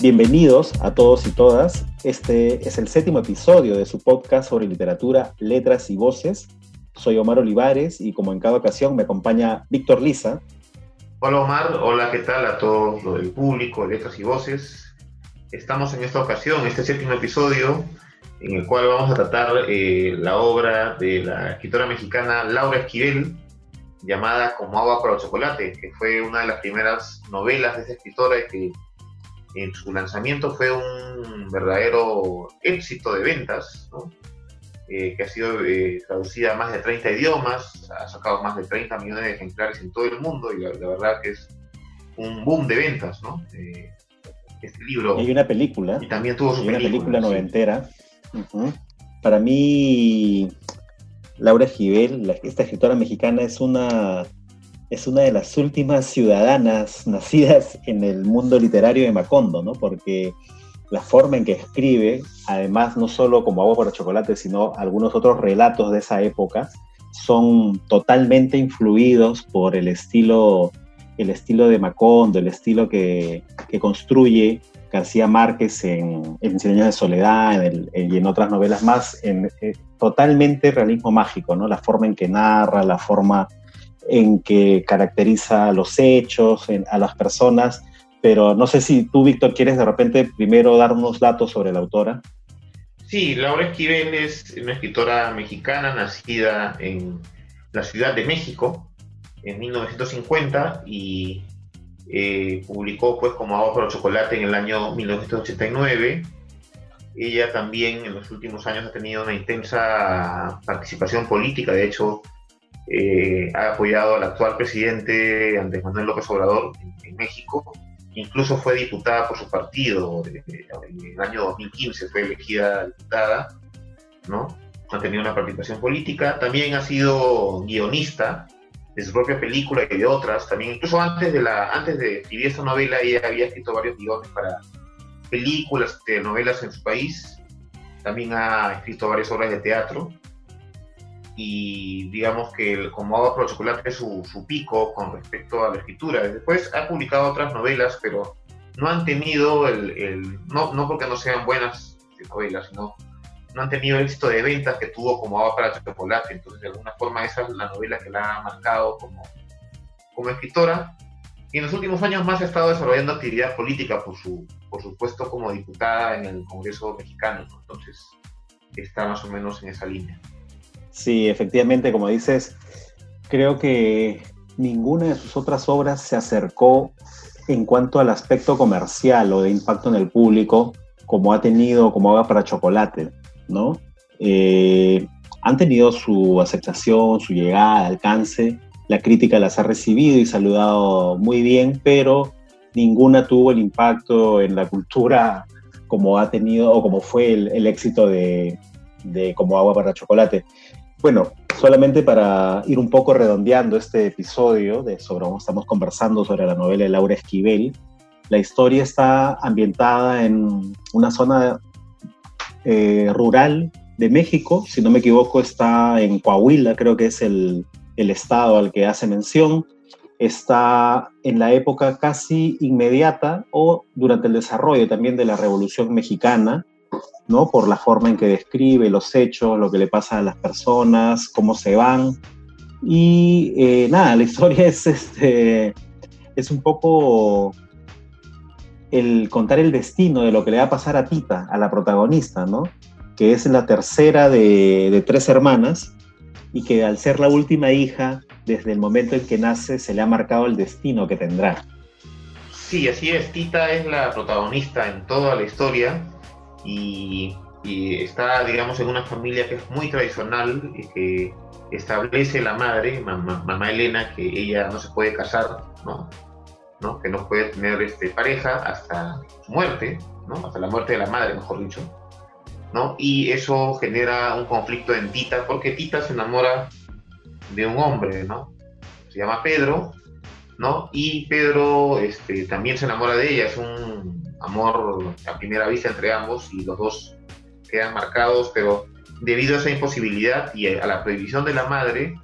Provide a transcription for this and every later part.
Bienvenidos a todos y todas. Este es el séptimo episodio de su podcast sobre literatura, letras y voces. Soy Omar Olivares y como en cada ocasión me acompaña Víctor Lisa. Hola Omar, hola, ¿qué tal a todo el público, letras y voces? Estamos en esta ocasión, este séptimo episodio, en el cual vamos a tratar eh, la obra de la escritora mexicana Laura Esquivel, llamada Como agua para el chocolate, que fue una de las primeras novelas de esa escritora que en su lanzamiento fue un verdadero éxito de ventas, eh, que ha sido eh, traducida a más de 30 idiomas, ha sacado más de 30 millones de ejemplares en todo el mundo y la, verdad que es un boom de ventas, ¿no? Eh, este libro. hay una película. Y también tuvo su película, una película noventera. Para mí, Laura Gibel, esta escritora mexicana, es una es una de las últimas ciudadanas nacidas en el mundo literario de Macondo, ¿no? Porque la forma en que escribe, además no solo como agua para chocolate, sino algunos otros relatos de esa época, son totalmente influidos por el estilo, el estilo de Macondo, el estilo que, construye García Márquez en, en Cien años de soledad y en otras novelas más, en, eh, totalmente realismo mágico, ¿no? La forma en que narra, la forma en que caracteriza los hechos, a las personas, pero no sé si tú, Víctor, quieres de repente primero dar unos datos sobre la autora. Sí, Laura Esquivel es una escritora mexicana nacida en la Ciudad de México en 1950 y eh, publicó pues como Agua para Chocolate en el año 1989. Ella también en los últimos años ha tenido una intensa participación política, de hecho eh, ha apoyado al actual presidente Andrés Manuel López Obrador en, México, incluso fue diputada por su partido, en el año 2015 fue elegida diputada, ¿no? Ha tenido una participación política, también ha sido guionista de su propia película y de otras, también incluso antes de, la, antes de escribir esta novela ella había escrito varios guiones para películas, novelas en su país, también ha escrito varias obras de teatro, y digamos que como Agua por Chocolate su, su, pico con respecto a la escritura. Después ha publicado otras novelas, pero no han tenido el, el no, no, porque no sean buenas novelas, sino no han tenido el éxito de ventas que tuvo como Agua para Chocolate. Entonces, de alguna forma, esa es la novela que la ha marcado como, como escritora. Y en los últimos años más ha estado desarrollando actividad política, por su, por supuesto, como diputada en el Congreso mexicano. Entonces, está más o menos en esa línea. Sí, efectivamente, como dices, creo que ninguna de sus otras obras se acercó en cuanto al aspecto comercial o de impacto en el público como ha tenido como haga para chocolate, ¿no? Eh, han tenido su aceptación, su llegada, alcance, la crítica las ha recibido y saludado muy bien, pero ninguna tuvo el impacto en la cultura como ha tenido o como fue el, éxito de, de Como agua para chocolate. Bueno, solamente para ir un poco redondeando este episodio de sobre estamos conversando sobre la novela de Laura Esquivel, la historia está ambientada en una zona eh, rural de México, si no me equivoco está en Coahuila, creo que es el, el estado al que hace mención, está en la época casi inmediata o durante el desarrollo también de la Revolución Mexicana, ¿no? Por la forma en que describe los hechos, lo que le pasa a las personas, cómo se van. Y eh, nada, la historia es, este, es un poco el contar el destino de lo que le va a pasar a Tita, a la protagonista, ¿no? Que es la tercera de, de tres hermanas y que al ser la última hija, desde el momento en que nace, se le ha marcado el destino que tendrá. Sí, así es. Tita es la protagonista en toda la historia y, está, digamos, en una familia que es muy tradicional y que establece la madre, mamá, Elena, que ella no se puede casar, ¿no? ¿no? que no puede tener este, pareja hasta su muerte, ¿no? hasta la muerte de la madre, mejor dicho. ¿no? Y eso genera un conflicto en Tita, porque Tita se enamora de un hombre, ¿no? Se llama Pedro, ¿no? Y Pedro este, también se enamora de ella, es un amor a primera vista entre ambos y los dos quedan marcados, pero debido a esa imposibilidad y a la prohibición de la madre,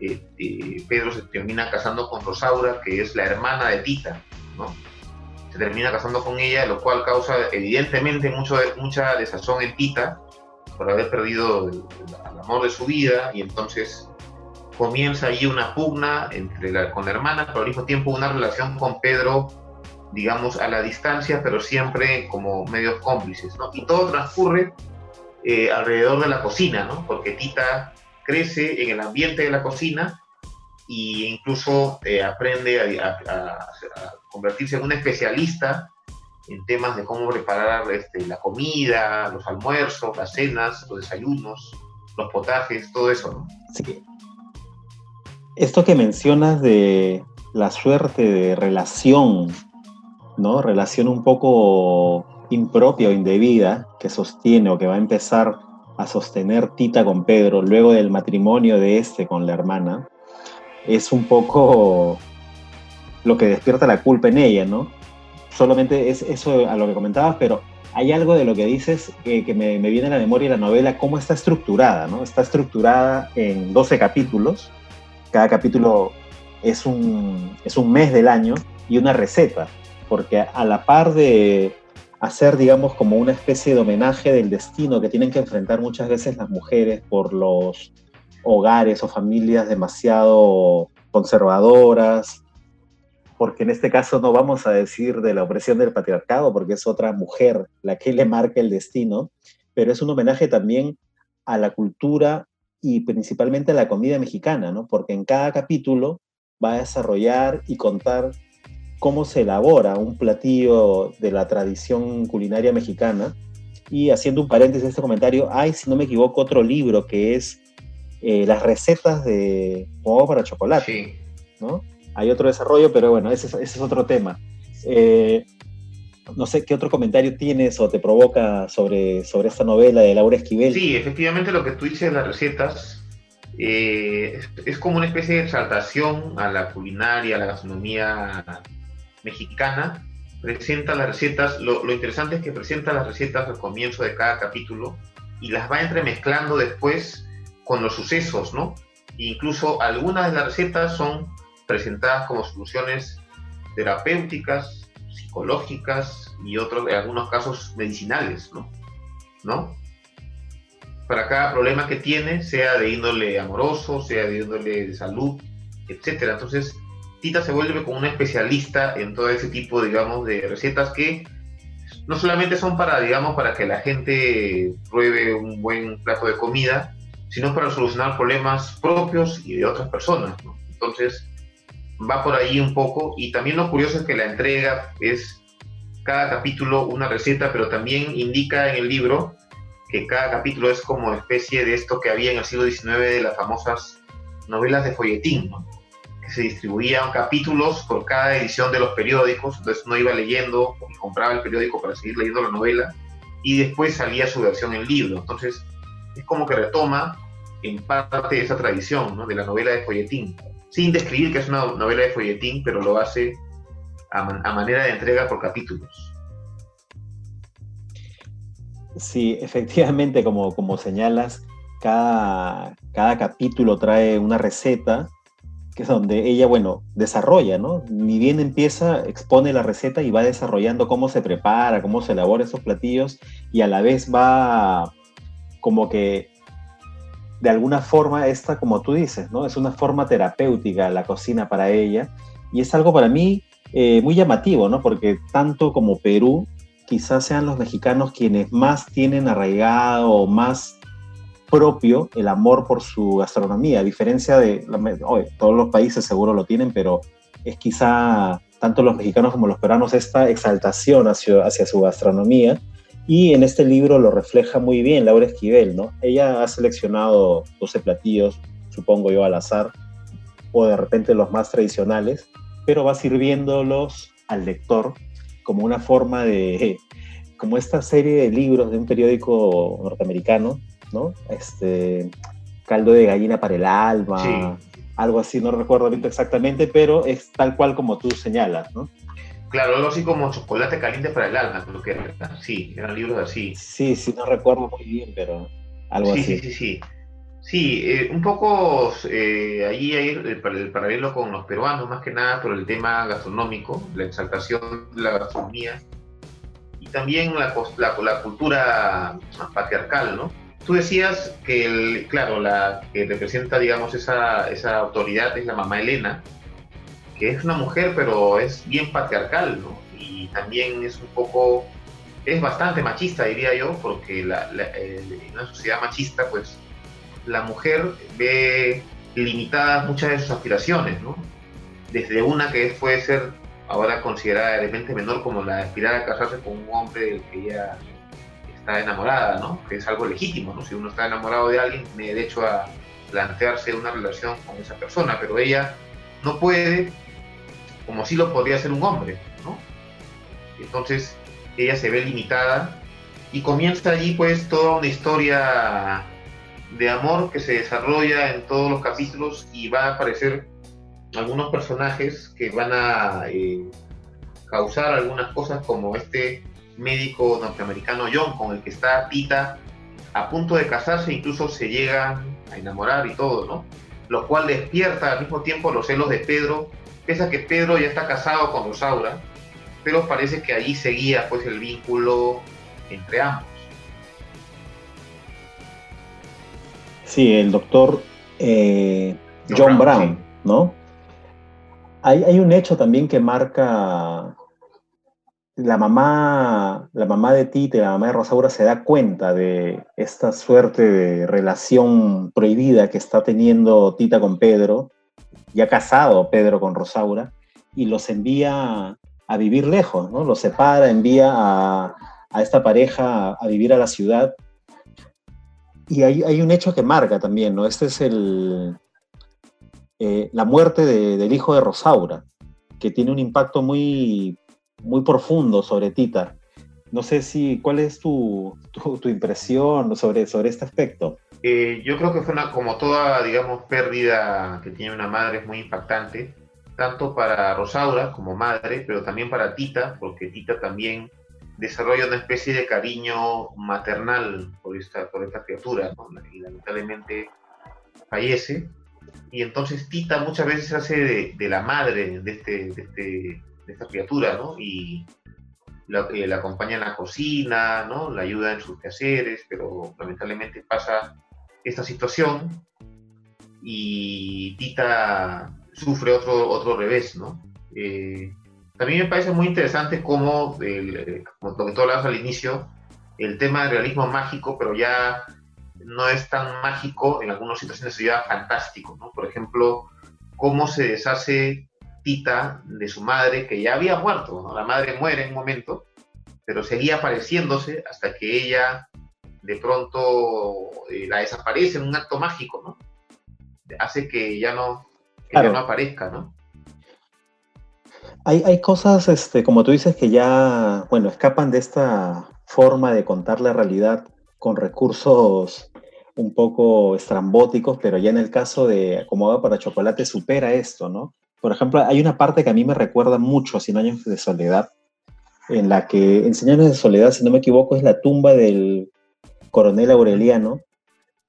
eh, eh, Pedro se termina casando con Rosaura, que es la hermana de Tita, ¿no? se termina casando con ella, lo cual causa evidentemente mucho, mucha desazón en Tita por haber perdido el, amor de su vida y entonces comienza ahí una pugna entre la, con la hermana, pero al mismo tiempo una relación con Pedro, digamos, a la distancia, pero siempre como medios cómplices, ¿no? Y todo transcurre eh, alrededor de la cocina, ¿no? Porque Tita crece en el ambiente de la cocina e incluso eh, aprende a, convertirse en un especialista en temas de cómo preparar este, la comida, los almuerzos, las cenas, los desayunos, los potajes, todo eso, ¿no? Sí. Esto que mencionas de la suerte de relación, ¿no? Relación un poco impropia o indebida que sostiene o que va a empezar a sostener Tita con Pedro luego del matrimonio de este con la hermana, es un poco lo que despierta la culpa en ella, ¿no? Solamente es eso a lo que comentabas, pero hay algo de lo que dices que, me, viene a la memoria la novela, cómo está estructurada, ¿no? Está estructurada en 12 capítulos, cada capítulo es un, es un mes del año y una receta, porque a la par de hacer, digamos, como una especie de homenaje del destino que tienen que enfrentar muchas veces las mujeres por los hogares o familias demasiado conservadoras, porque en este caso no vamos a decir de la opresión del patriarcado, porque es otra mujer la que le marca el destino, pero es un homenaje también a la cultura y principalmente a la comida mexicana, ¿no? Porque en cada capítulo va a desarrollar y contar cómo se elabora un platillo de la tradición culinaria mexicana. Y haciendo un paréntesis en este comentario, hay, si no me equivoco, otro libro que es eh, las recetas de huevo para chocolate. ¿no? Hay otro desarrollo, pero bueno, ese, es otro tema. Eh, no sé qué otro comentario tienes o te provoca sobre, sobre esta novela de Laura Esquivel. Sí, efectivamente lo que tú dices las recetas eh, es, como una especie de exaltación a la culinaria, a la gastronomía mexicana. Presenta las recetas, lo, interesante es que presenta las recetas al comienzo de cada capítulo y las va entremezclando después con los sucesos, ¿no? incluso algunas de las recetas son presentadas como soluciones terapéuticas, psicológicas y otros, en algunos casos, medicinales, ¿no? ¿no? Para cada problema que tiene, sea de índole amoroso, sea de índole de salud, etcétera. Entonces, Tita se vuelve como una especialista en todo ese tipo, digamos, de recetas que no solamente son para, digamos, para que la gente pruebe un buen plato de comida, sino para solucionar problemas propios y de otras personas. Entonces, va por ahí un poco y también lo curioso es que la entrega es cada capítulo una receta, pero también indica en el libro que cada capítulo es como especie de esto que había en el siglo XIX de las famosas novelas de folletín, que se distribuían capítulos por cada edición de los periódicos, entonces uno iba leyendo y compraba el periódico para seguir leyendo la novela y después salía su versión en libro. Entonces es como que retoma en parte esa tradición, de la novela de folletín, sin describir que es una novela de folletín, pero lo hace a, manera de entrega por capítulos. Sí, efectivamente, como, como señalas, cada, cada capítulo trae una receta que es donde ella, bueno, desarrolla, ¿no? Ni bien empieza, expone la receta y va desarrollando cómo se prepara, cómo se elabora esos platillos y a la vez va como que de alguna forma esta, como tú dices, ¿no? Es una forma terapéutica la cocina para ella y es algo para mí eh, muy llamativo, ¿no? Porque tanto como Perú, quizás sean los mexicanos quienes más tienen arraigado o más propio el amor por su gastronomía, a diferencia de, todos los países seguro lo tienen, pero es quizá tanto los mexicanos como los peruanos esta exaltación hacia, hacia su gastronomía y en este libro lo refleja muy bien Laura Esquivel, ¿no? Ella ha seleccionado 12 platillos, supongo yo al azar, o de repente los más tradicionales, pero va sirviéndolos al lector como una forma de, como esta serie de libros de un periódico norteamericano, ¿no? Este, caldo de gallina para el alma, algo así, no recuerdo ahorita exactamente, pero es tal cual como tú señalas, ¿no? Claro, algo así como chocolate caliente para el alma, creo que era. Sí, eran libros así. Sí, sí, no recuerdo muy bien, pero algo así. Sí, sí, sí. Sí, eh, un poco eh, ahí hay el, paralelo con los peruanos, más que nada por el tema gastronómico, la exaltación de la gastronomía y también la, la, cultura patriarcal, ¿no? Tú decías que, el, claro, la que representa, digamos, esa, esa autoridad es la mamá Elena, que es una mujer, pero es bien patriarcal, ¿no? Y también es un poco, es bastante machista, diría yo, porque la, en una sociedad machista, pues la mujer ve limitadas muchas de sus aspiraciones, ¿no? Desde una que puede ser ahora considerada realmente menor como la de aspirar a casarse con un hombre que ella está enamorada, ¿no? Que es algo legítimo, ¿no? Si uno está enamorado de alguien, tiene derecho a plantearse una relación con esa persona, pero ella no puede, como si lo podría hacer un hombre, ¿no? Entonces, ella se ve limitada y comienza allí pues toda una historia de amor que se desarrolla en todos los capítulos y va a aparecer algunos personajes que van a eh, causar algunas cosas como este médico norteamericano John con el que está Tita a punto de casarse, incluso se llega a enamorar y todo, ¿no? Lo cual despierta al mismo tiempo los celos de Pedro, pese a que Pedro ya está casado con Rosaura, pero parece que allí seguía pues el vínculo entre ambos. Sí, el doctor eh, John, Brown, ¿no? Hay, hay, un hecho también que marca la mamá, la mamá de Tite, la mamá de Rosaura, se da cuenta de esta suerte de relación prohibida que está teniendo Tita con Pedro, ya casado Pedro con Rosaura, y los envía a vivir lejos, ¿no? Los separa, envía a, a esta pareja a vivir a la ciudad y hay, un hecho que marca también, ¿no? Este es el, eh, la muerte del hijo de Rosaura, que tiene un impacto muy, muy profundo sobre Tita. No sé si, ¿cuál es tu, tu, impresión sobre, sobre este aspecto? Eh, yo creo que fue una, como toda, digamos, pérdida que tiene una madre, es muy impactante, tanto para Rosaura como madre, pero también para Tita, porque Tita también desarrolla una especie de cariño maternal por esta, por esta criatura, y lamentablemente fallece. Y entonces Tita muchas veces hace de, la madre de, este, de, este, de esta criatura, ¿no? Y la, eh, la, acompaña en la cocina, ¿no? La ayuda en sus quehaceres, pero lamentablemente pasa esta situación y Tita sufre otro, otro revés, ¿no? Eh, también me parece muy interesante cómo, el, como lo que tú hablabas al inicio, el tema del realismo mágico, pero ya no es tan mágico, en algunas situaciones sería fantástico, ¿no? Por ejemplo, cómo se deshace Tita de su madre, que ya había muerto, ¿no? La madre muere en un momento, pero seguía apareciéndose hasta que ella de pronto eh, la desaparece en un acto mágico, ¿no? Hace que ya no, que ya no aparezca, ¿no? Hay, cosas, este, como tú dices, que ya, bueno, escapan de esta forma de contar la realidad con recursos un poco estrambóticos, pero ya en el caso de Como para Chocolate supera esto, ¿no? Por ejemplo, hay una parte que a mí me recuerda mucho a Cien Años de Soledad, en la que en Cien Años de Soledad, si no me equivoco, es la tumba del coronel Aureliano,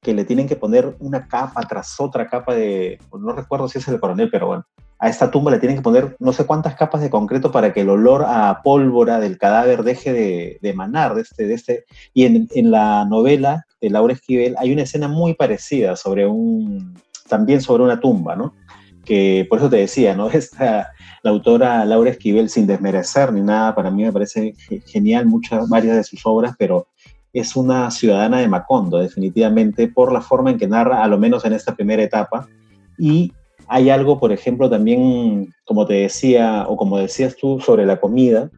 que le tienen que poner una capa tras otra capa de, no recuerdo si es el coronel, pero bueno, a esta tumba le tienen que poner no sé cuántas capas de concreto para que el olor a pólvora del cadáver deje de, emanar de este, de este. Y en, en, la novela de Laura Esquivel hay una escena muy parecida sobre un, también sobre una tumba, ¿no? Que por eso te decía, ¿no? Esta, la autora Laura Esquivel, sin desmerecer ni nada, para mí me parece genial muchas, varias de sus obras, pero es una ciudadana de Macondo, definitivamente, por la forma en que narra, a lo menos en esta primera etapa. Y hay algo, por ejemplo, también, como te decía, o como decías tú, sobre la comida.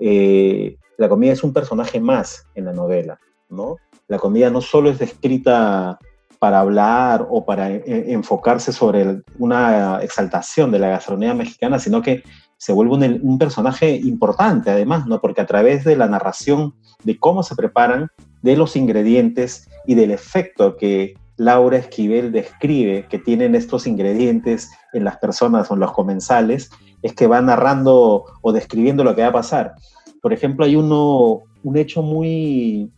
Eh, la comida es un personaje más en la novela, ¿no? La comida no solo es descrita para hablar o para eh, enfocarse sobre una exaltación de la gastronomía mexicana, sino que se vuelve un, personaje importante además, ¿no? Porque a través de la narración de cómo se preparan, de los ingredientes y del efecto que Laura Esquivel describe que tienen estos ingredientes en las personas o en los comensales, es que va narrando o describiendo lo que va a pasar. Por ejemplo, hay uno, un hecho muy,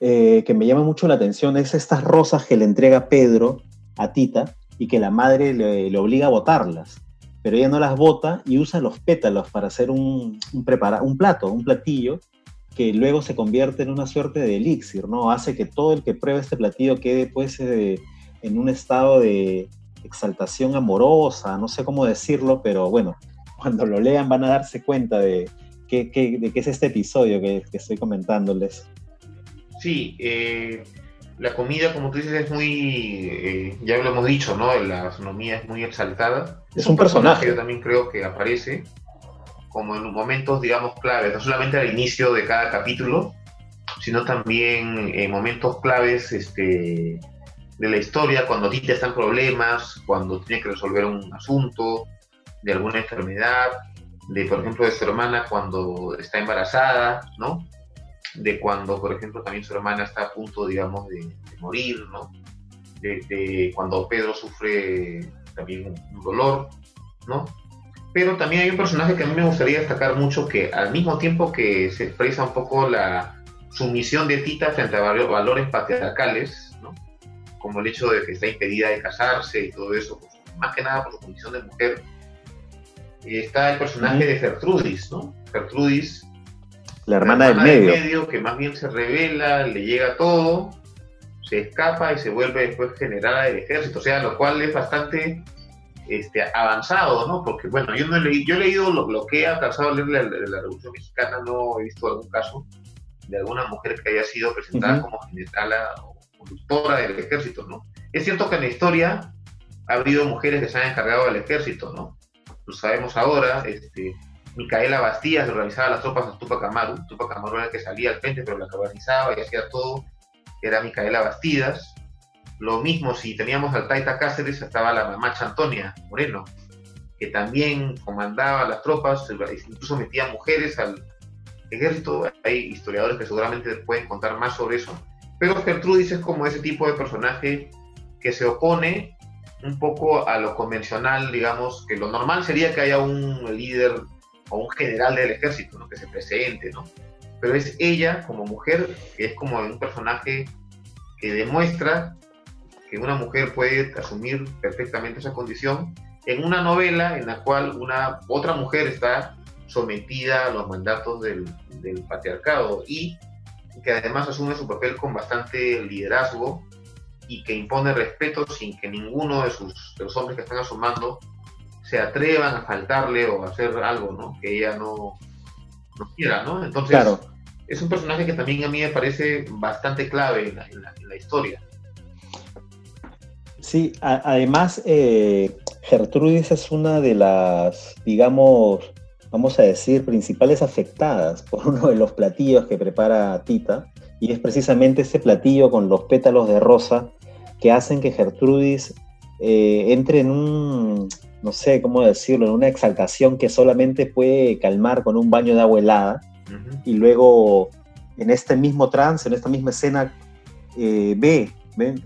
eh, que me llama mucho la atención es estas rosas que le entrega Pedro a Tita y que la madre le, obliga a botarlas. Pero ella no las bota y usa los pétalos para hacer un, un, un plato, un platillo, que luego se convierte en una suerte de elixir, ¿no? Hace que todo el que pruebe este platillo quede pues eh, en un estado de exaltación amorosa, no sé cómo decirlo, pero bueno, cuando lo lean van a darse cuenta de qué, qué es este episodio que estoy comentándoles. Sí, eh, la comida, como tú dices, es muy, eh, ya lo hemos dicho, ¿no? La gastronomía es muy exaltada. Es, un, personaje. Yo también creo que aparece como en momentos, digamos, claves, no solamente al inicio de cada capítulo, sino también en momentos claves este, de la historia, cuando Tita está en problemas, cuando tiene que resolver un asunto, de alguna enfermedad, de, por ejemplo, de su hermana cuando está embarazada, ¿no? De cuando, por ejemplo, también su hermana está a punto, digamos, de, morir, ¿no? De, cuando Pedro sufre también un, dolor, ¿no? Pero también hay un personaje que a mí me gustaría destacar mucho, que al mismo tiempo que se expresa un poco la sumisión de Tita frente a valores patriarcales, ¿no? Como el hecho de que está impedida de casarse y todo eso, pues, más que nada por su condición de mujer, está el personaje de Gertrudis, ¿no? Gertrudis la hermana, del, medio. Que más bien se revela, le llega todo, se escapa y se vuelve después general del ejército, o sea, lo cual es bastante este, avanzado, ¿no? Porque, bueno, yo, no he, leído, yo he leído lo, que he alcanzado a leer de la, Revolución Mexicana, no he visto algún caso de alguna mujer que haya sido presentada como general o conductora del ejército, ¿no? Es cierto que en la historia ha habido mujeres que se han encargado del ejército, ¿no? Lo sabemos ahora, este, Micaela Bastías organizaba las tropas a Tupac Amaru. Tupac Amaru era el que salía al frente, pero la organizaba y hacía todo era Micaela Bastidas. Lo mismo si teníamos al Taita Cáceres, estaba la mamá Antonia Moreno, que también comandaba las tropas, incluso metía mujeres al ejército. Hay historiadores que seguramente pueden contar más sobre eso. Pero Gertrudis es como ese tipo de personaje que se opone un poco a lo convencional, digamos, que lo normal sería que haya un líder o un general del ejército, ¿no? que se presente, ¿no? Pero es ella como mujer, que es como un personaje que demuestra que una mujer puede asumir perfectamente esa condición en una novela en la cual una otra mujer está sometida a los mandatos del, patriarcado y que además asume su papel con bastante liderazgo y que impone respeto sin que ninguno de, sus, de los hombres que están asumando se atrevan a faltarle o a hacer algo, ¿no? Que ella no, no quiera, ¿no? Entonces, claro. es un personaje que también a mí me parece bastante clave en la, historia. Sí, además, eh, Gertrudis es una de las, digamos, vamos a decir, principales afectadas por uno de los platillos que prepara Tita, y es precisamente ese platillo con los pétalos de rosa que hacen que Gertrudis eh, entre en un, no sé cómo decirlo, en una exaltación que solamente puede calmar con un baño de agua helada. Y luego, en este mismo trance, en esta misma escena, eh, ve,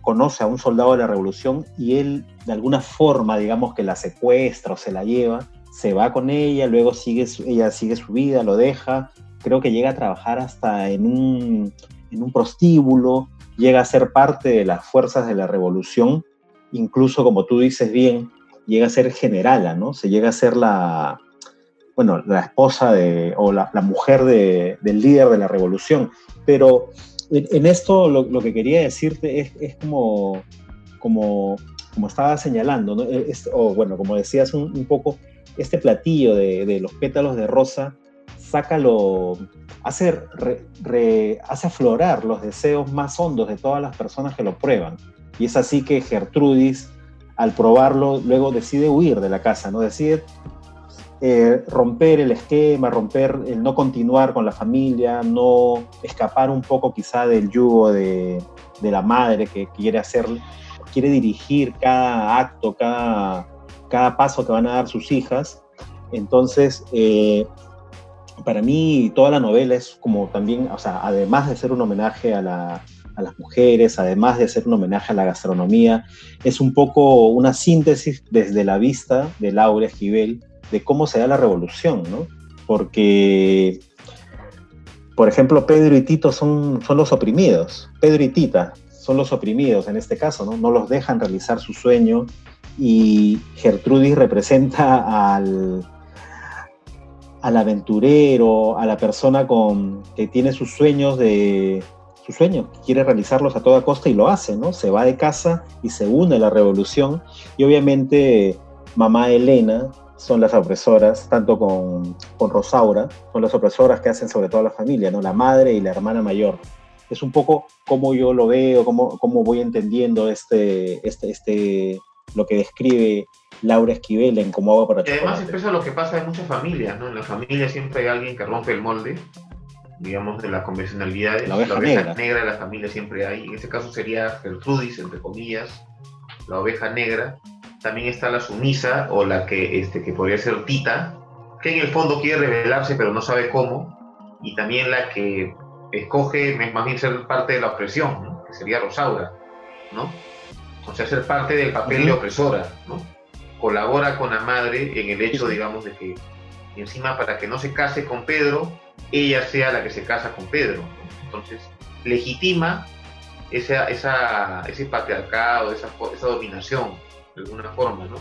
conoce a un soldado de la revolución y él, de alguna forma, digamos que la secuestra o se la lleva, se va con ella, luego sigue ella sigue su vida, lo deja. Creo que llega a trabajar hasta en un, en un prostíbulo, llega a ser parte de las fuerzas de la revolución, incluso como tú dices bien, llega a ser generala, ¿no? Se llega a ser la, bueno, la esposa de, o la, mujer de, del líder de la revolución. Pero en, esto lo, que quería decirte es, es como, como, como, estaba señalando, ¿no? o bueno, como decías un, poco, este platillo de, de, los pétalos de rosa, sácalo, hace, hace aflorar los deseos más hondos de todas las personas que lo prueban. Y es así que Gertrudis al probarlo, luego decide huir de la casa, ¿no? Decide eh, romper el esquema, romper, el no continuar con la familia, no escapar un poco quizá del yugo de, la madre que quiere hacer, quiere dirigir cada acto, cada, cada paso que van a dar sus hijas. Entonces, eh, para mí toda la novela es como también, o sea, además de ser un homenaje a la, a las mujeres, además de ser un homenaje a la gastronomía, es un poco una síntesis desde la vista de Laura Esquivel de cómo se da la revolución, ¿no? Porque por ejemplo, Pedro y Tito son, son los oprimidos. Pedro y Tita son los oprimidos en este caso, ¿no? No los dejan realizar su sueño y Gertrudis representa al, al aventurero, a la persona con, que tiene sus sueños de su sueño, quiere realizarlos a toda costa y lo hace, ¿no? Se va de casa y se une a la revolución y obviamente mamá Elena son las opresoras, tanto con, con Rosaura, son las opresoras que hacen sobre todo la familia, ¿no? La madre y la hermana mayor. Es un poco cómo yo lo veo, cómo, cómo voy entendiendo este, este, este, lo que describe Laura Esquivel en Cómo hago para y Además expresa lo que pasa en muchas familias, ¿no? En la familia siempre hay alguien que rompe el molde, digamos, de las convencionalidades. La oveja, negra. negra de la familia siempre hay. En este caso sería Gertrudis, entre comillas, la oveja negra. También está la sumisa, o la que, este, que podría ser Tita, que en el fondo quiere rebelarse, pero no sabe cómo. Y también la que escoge más bien ser parte de la opresión, ¿no? que sería Rosaura, ¿no? O sea, ser parte del papel de opresora, ¿no? colabora con la madre en el hecho, digamos, de que encima para que no se case con Pedro, ella sea la que se casa con Pedro. Entonces, legitima esa, esa, ese patriarcado, esa, esa dominación, de alguna forma, ¿no?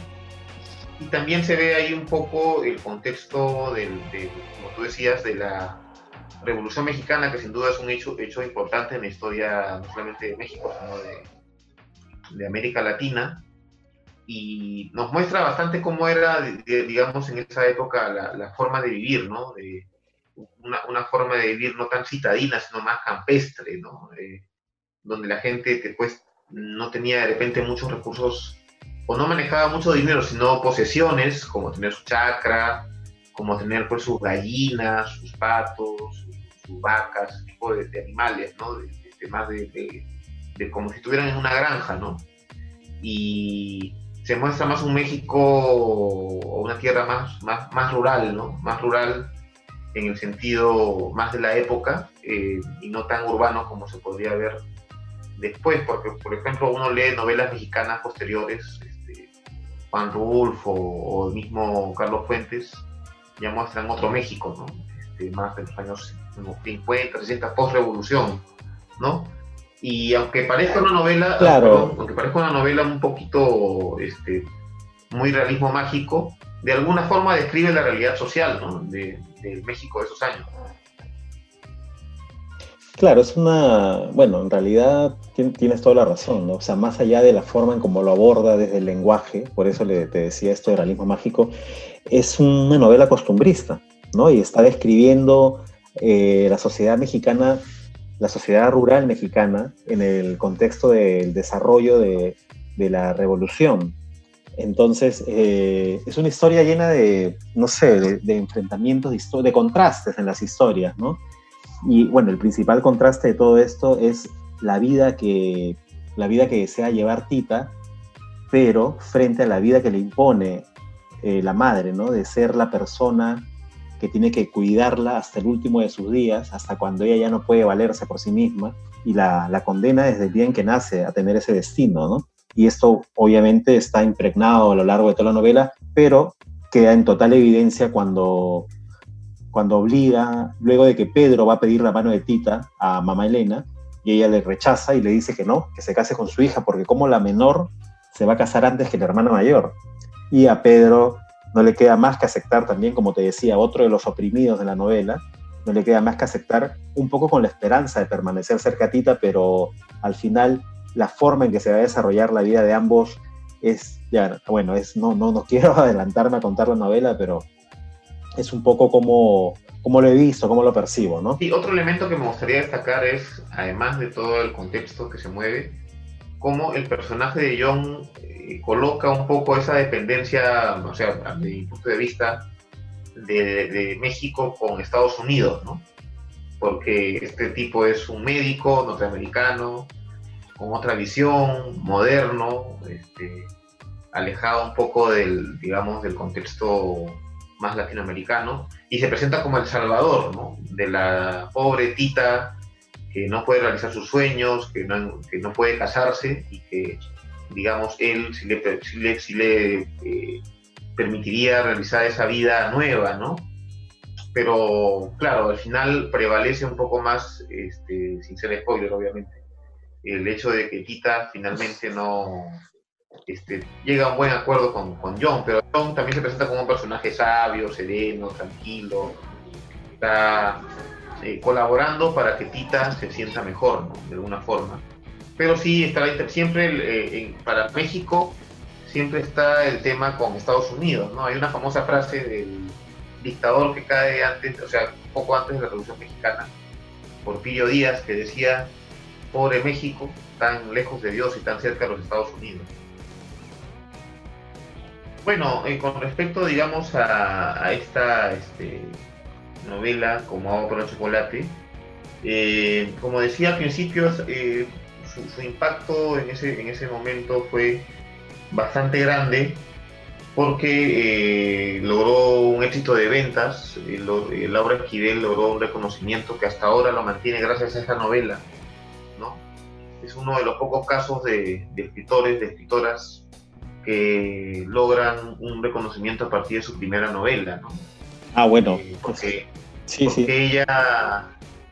Y también se ve ahí un poco el contexto del, de, como tú decías, de la Revolución Mexicana, que sin duda es un hecho, hecho importante en la historia no solamente de México, sino de, de América Latina, y nos muestra bastante cómo era, digamos, en esa época la, forma de vivir, ¿no? Una, forma de vivir no tan citadina, sino más campestre, ¿no? Eh, donde la gente pues no tenía de repente muchos recursos o no manejaba mucho dinero, sino posesiones, como tener su chacra, como tener pues sus gallinas, sus patos, sus, vacas, ese tipo de, animales, ¿no? De, de, de, como si estuvieran en una granja, ¿no? Y se muestra más un México o una tierra más, más, más rural, ¿no? Más rural en el sentido más de la época eh, y no tan urbano como se podría ver después, porque por ejemplo uno lee novelas mexicanas posteriores, este, Juan Rulfo o, el mismo Carlos Fuentes, ya muestran otro México, ¿no? Este, más de los años 50, 60, post-revolución, ¿no? Y aunque parezca una novela, claro. aunque parezca una novela un poquito este, muy realismo mágico, de alguna forma describe la realidad social ¿no? de, México de esos años. Claro, es una, bueno, en realidad tienes toda la razón, ¿no? O sea, más allá de la forma en cómo lo aborda desde el lenguaje, por eso le, te decía esto de realismo mágico, es una novela costumbrista, ¿no? Y está describiendo eh, la sociedad mexicana la sociedad rural mexicana en el contexto del desarrollo de, la revolución. Entonces, eh, es una historia llena de, no sé, de, enfrentamientos, de, contrastes en las historias, ¿no? Y bueno, el principal contraste de todo esto es la vida que, la vida que desea llevar Tita, pero frente a la vida que le impone eh, la madre, ¿no? De ser la persona que tiene que cuidarla hasta el último de sus días, hasta cuando ella ya no puede valerse por sí misma, y la, condena desde el día en que nace a tener ese destino, ¿no? Y esto obviamente está impregnado a lo largo de toda la novela, pero queda en total evidencia cuando, cuando obliga, luego de que Pedro va a pedir la mano de Tita a mamá Elena, y ella le rechaza y le dice que no, que se case con su hija, porque como la menor se va a casar antes que la hermana mayor. Y a Pedro no le queda más que aceptar también, como te decía, otro de los oprimidos de la novela, no le queda más que aceptar un poco con la esperanza de permanecer cerca a Tita, pero al final la forma en que se va a desarrollar la vida de ambos es, ya, bueno, es, no, no, no quiero adelantarme a contar la novela, pero es un poco como, como lo he visto, como lo percibo, ¿no? Y otro elemento que me gustaría destacar es, además de todo el contexto que se mueve, cómo el personaje de John eh, coloca un poco esa dependencia, o sea, desde mi punto de vista, de, México con Estados Unidos, ¿no? Porque este tipo es un médico norteamericano, con otra visión, moderno, este, alejado un poco del, digamos, del contexto más latinoamericano, y se presenta como el salvador, ¿no? De la pobre Tita que no puede realizar sus sueños, que no, que no puede casarse y que, digamos, él si le, le, eh, permitiría realizar esa vida nueva, ¿no? pero claro, al final prevalece un poco más, este, sin ser spoiler obviamente, el hecho de que Tita finalmente no este, llega a un buen acuerdo con, con John, pero John también se presenta como un personaje sabio, sereno, tranquilo, está eh, colaborando para que Tita se sienta mejor, de alguna forma. Pero sí, está siempre eh, para México siempre está el tema con Estados Unidos, ¿no? Hay una famosa frase del dictador que cae antes, o sea, poco antes de la Revolución Mexicana, Porfirio Díaz, que decía, pobre México, tan lejos de Dios y tan cerca de los Estados Unidos. Bueno, eh, con respecto, digamos, a, esta este, novela, como Agua por el Chocolate, eh, como decía al principio, eh, su, impacto en ese, en ese momento fue bastante grande porque logró un éxito de ventas, Laura Esquivel logró un reconocimiento que hasta ahora lo mantiene gracias a esa novela. Es uno de los pocos casos de, de escritores, de escritoras que logran un reconocimiento a partir de su primera novela, ¿no? Ah, bueno. Eh, porque, sí, porque ella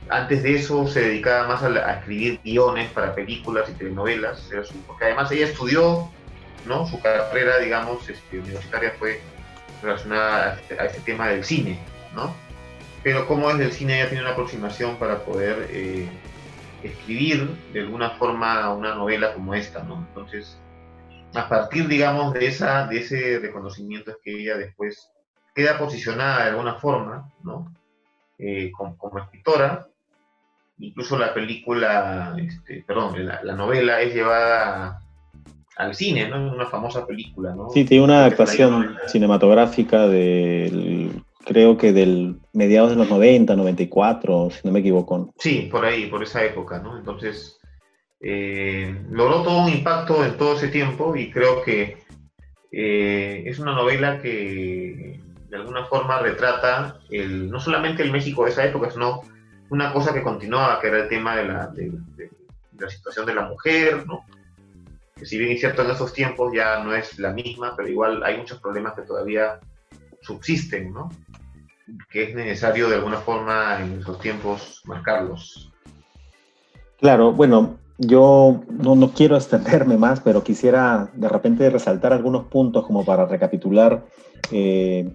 antes de eso se dedicaba más a, escribir guiones para películas y telenovelas, porque además ella estudió, ¿no? Su carrera, digamos, este, universitaria fue relacionada a este, este, tema del cine, ¿no? Pero como es del cine ella tiene una aproximación para poder eh, escribir de alguna forma una novela como esta, ¿no? Entonces, a partir, digamos, de, esa, de ese reconocimiento es que ella después queda posicionada de alguna forma, ¿no? Eh, como, escritora. Incluso la película, este, perdón, la, novela es llevada al cine, ¿no? Una famosa película, ¿no? Sí, tiene una adaptación cinematográfica del, creo que del mediados de los 90, 94, si no me equivoco. Sí, por ahí, por esa época, ¿no? Entonces, eh, logró todo un impacto en todo ese tiempo y creo que eh, es una novela que de alguna forma retrata el, no solamente el México de esa época, sino una cosa que continuaba, que era el tema de la, de, la situación de la mujer, ¿no? que si bien es cierto en esos tiempos ya no es la misma, pero igual hay muchos problemas que todavía subsisten, ¿no? que es necesario de alguna forma en esos tiempos marcarlos. Claro, bueno, yo no, quiero extenderme más, pero quisiera de repente resaltar algunos puntos como para recapitular eh,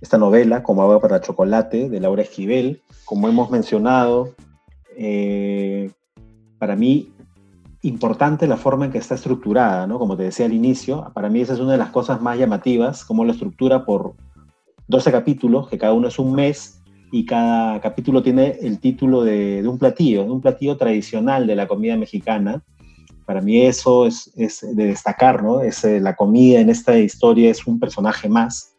esta novela, como Agua para Chocolate, de Laura Esquivel. Como hemos mencionado, eh, para mí importante la forma en que está estructurada, ¿no? Como te decía al inicio, para mí esa es una de las cosas más llamativas, como la estructura por 12 capítulos, que cada uno es un mes, y cada capítulo tiene el título de, un platillo, de un platillo tradicional de la comida mexicana. Para mí eso es, de destacar, ¿no? Es, eh, la comida en esta historia es un personaje más.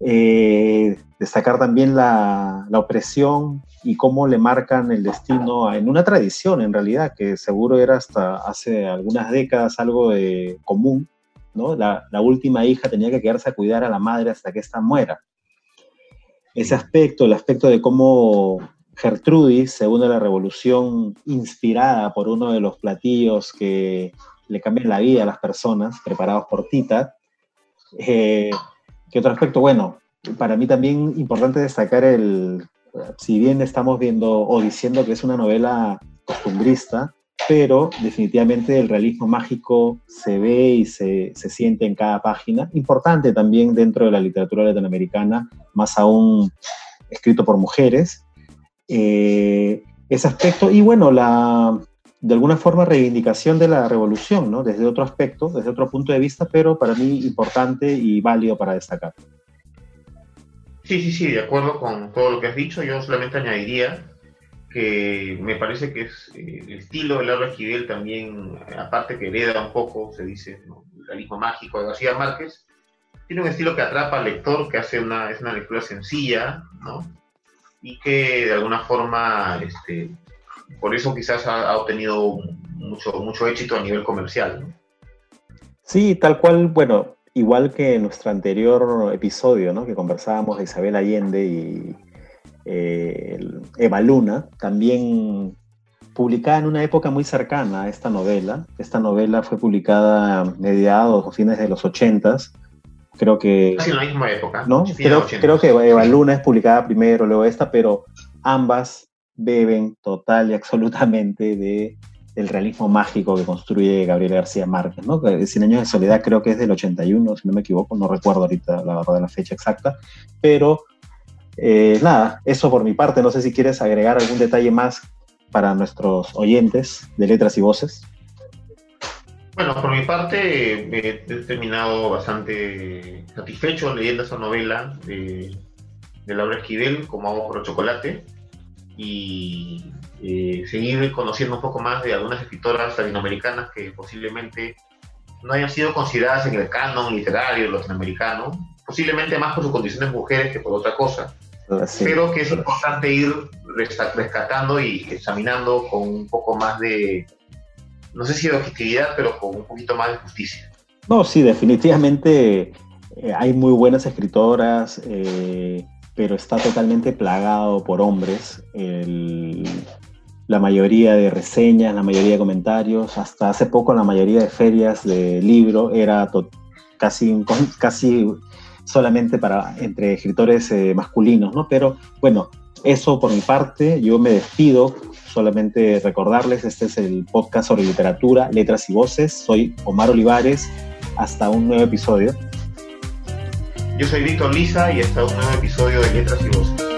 Eh, destacar también la, la, opresión y cómo le marcan el destino en una tradición, en realidad, que seguro era hasta hace algunas décadas algo de común, ¿no? La, última hija tenía que quedarse a cuidar a la madre hasta que ésta muera ese aspecto, el aspecto de cómo Gertrudis se une a la revolución inspirada por uno de los platillos que le cambian la vida a las personas, preparados por Tita. Eh, ¿Qué otro aspecto? Bueno, para mí también importante destacar el, si bien estamos viendo o diciendo que es una novela costumbrista, pero definitivamente el realismo mágico se ve y se, se, siente en cada página. Importante también dentro de la literatura latinoamericana, más aún escrito por mujeres. Eh, ese aspecto, y bueno, la, de alguna forma reivindicación de la revolución, ¿no? Desde otro aspecto, desde otro punto de vista, pero para mí importante y válido para destacar. Sí, sí, sí, de acuerdo con todo lo que has dicho. Yo solamente añadiría que me parece que es eh, el estilo de Laura Esquivel también, aparte que hereda un poco, se dice, el realismo mágico de García Márquez, tiene un estilo que atrapa al lector, que hace una, es una lectura sencilla, ¿no? Y que de alguna forma, este, por eso quizás ha, obtenido mucho, mucho éxito a nivel comercial, ¿no? Sí, tal cual, bueno, igual que en nuestro anterior episodio, ¿no? Que conversábamos de Isabel Allende y Eva Luna, también publicada en una época muy cercana a esta novela. Esta novela fue publicada mediados o fines de los 80 Creo que... Casi en la misma época. ¿no? Creo, creo, que Eva Luna es publicada primero, luego esta, pero ambas beben total y absolutamente de el realismo mágico que construye Gabriel García Márquez, ¿no? Cien años de soledad creo que es del 81, si no me equivoco, no recuerdo ahorita la verdad la fecha exacta, pero eh, nada, eso por mi parte, no sé si quieres agregar algún detalle más para nuestros oyentes de letras y voces. Bueno, por mi parte he terminado bastante satisfecho leyendo esa novela de, de Laura Esquivel, como hago por chocolate, y eh, seguir conociendo un poco más de algunas escritoras latinoamericanas que posiblemente no hayan sido consideradas en el canon literario latinoamericano, posiblemente más por su condición de mujeres que por otra cosa, ah, pero que es importante ir rescatando y examinando con un poco más de, no sé si de objetividad, pero con un poquito más de justicia. No, sí, definitivamente eh, hay muy buenas escritoras, eh, pero está totalmente plagado por hombres. El, la mayoría de reseñas, la mayoría de comentarios, hasta hace poco la mayoría de ferias de libro era casi, casi solamente para entre escritores eh, masculinos, ¿no? Pero bueno, eso por mi parte, yo me despido, solamente recordarles, este es el podcast sobre literatura, letras y voces, soy Omar Olivares, hasta un nuevo episodio. Yo soy Víctor Lisa y hasta un nuevo episodio de Letras y Voces.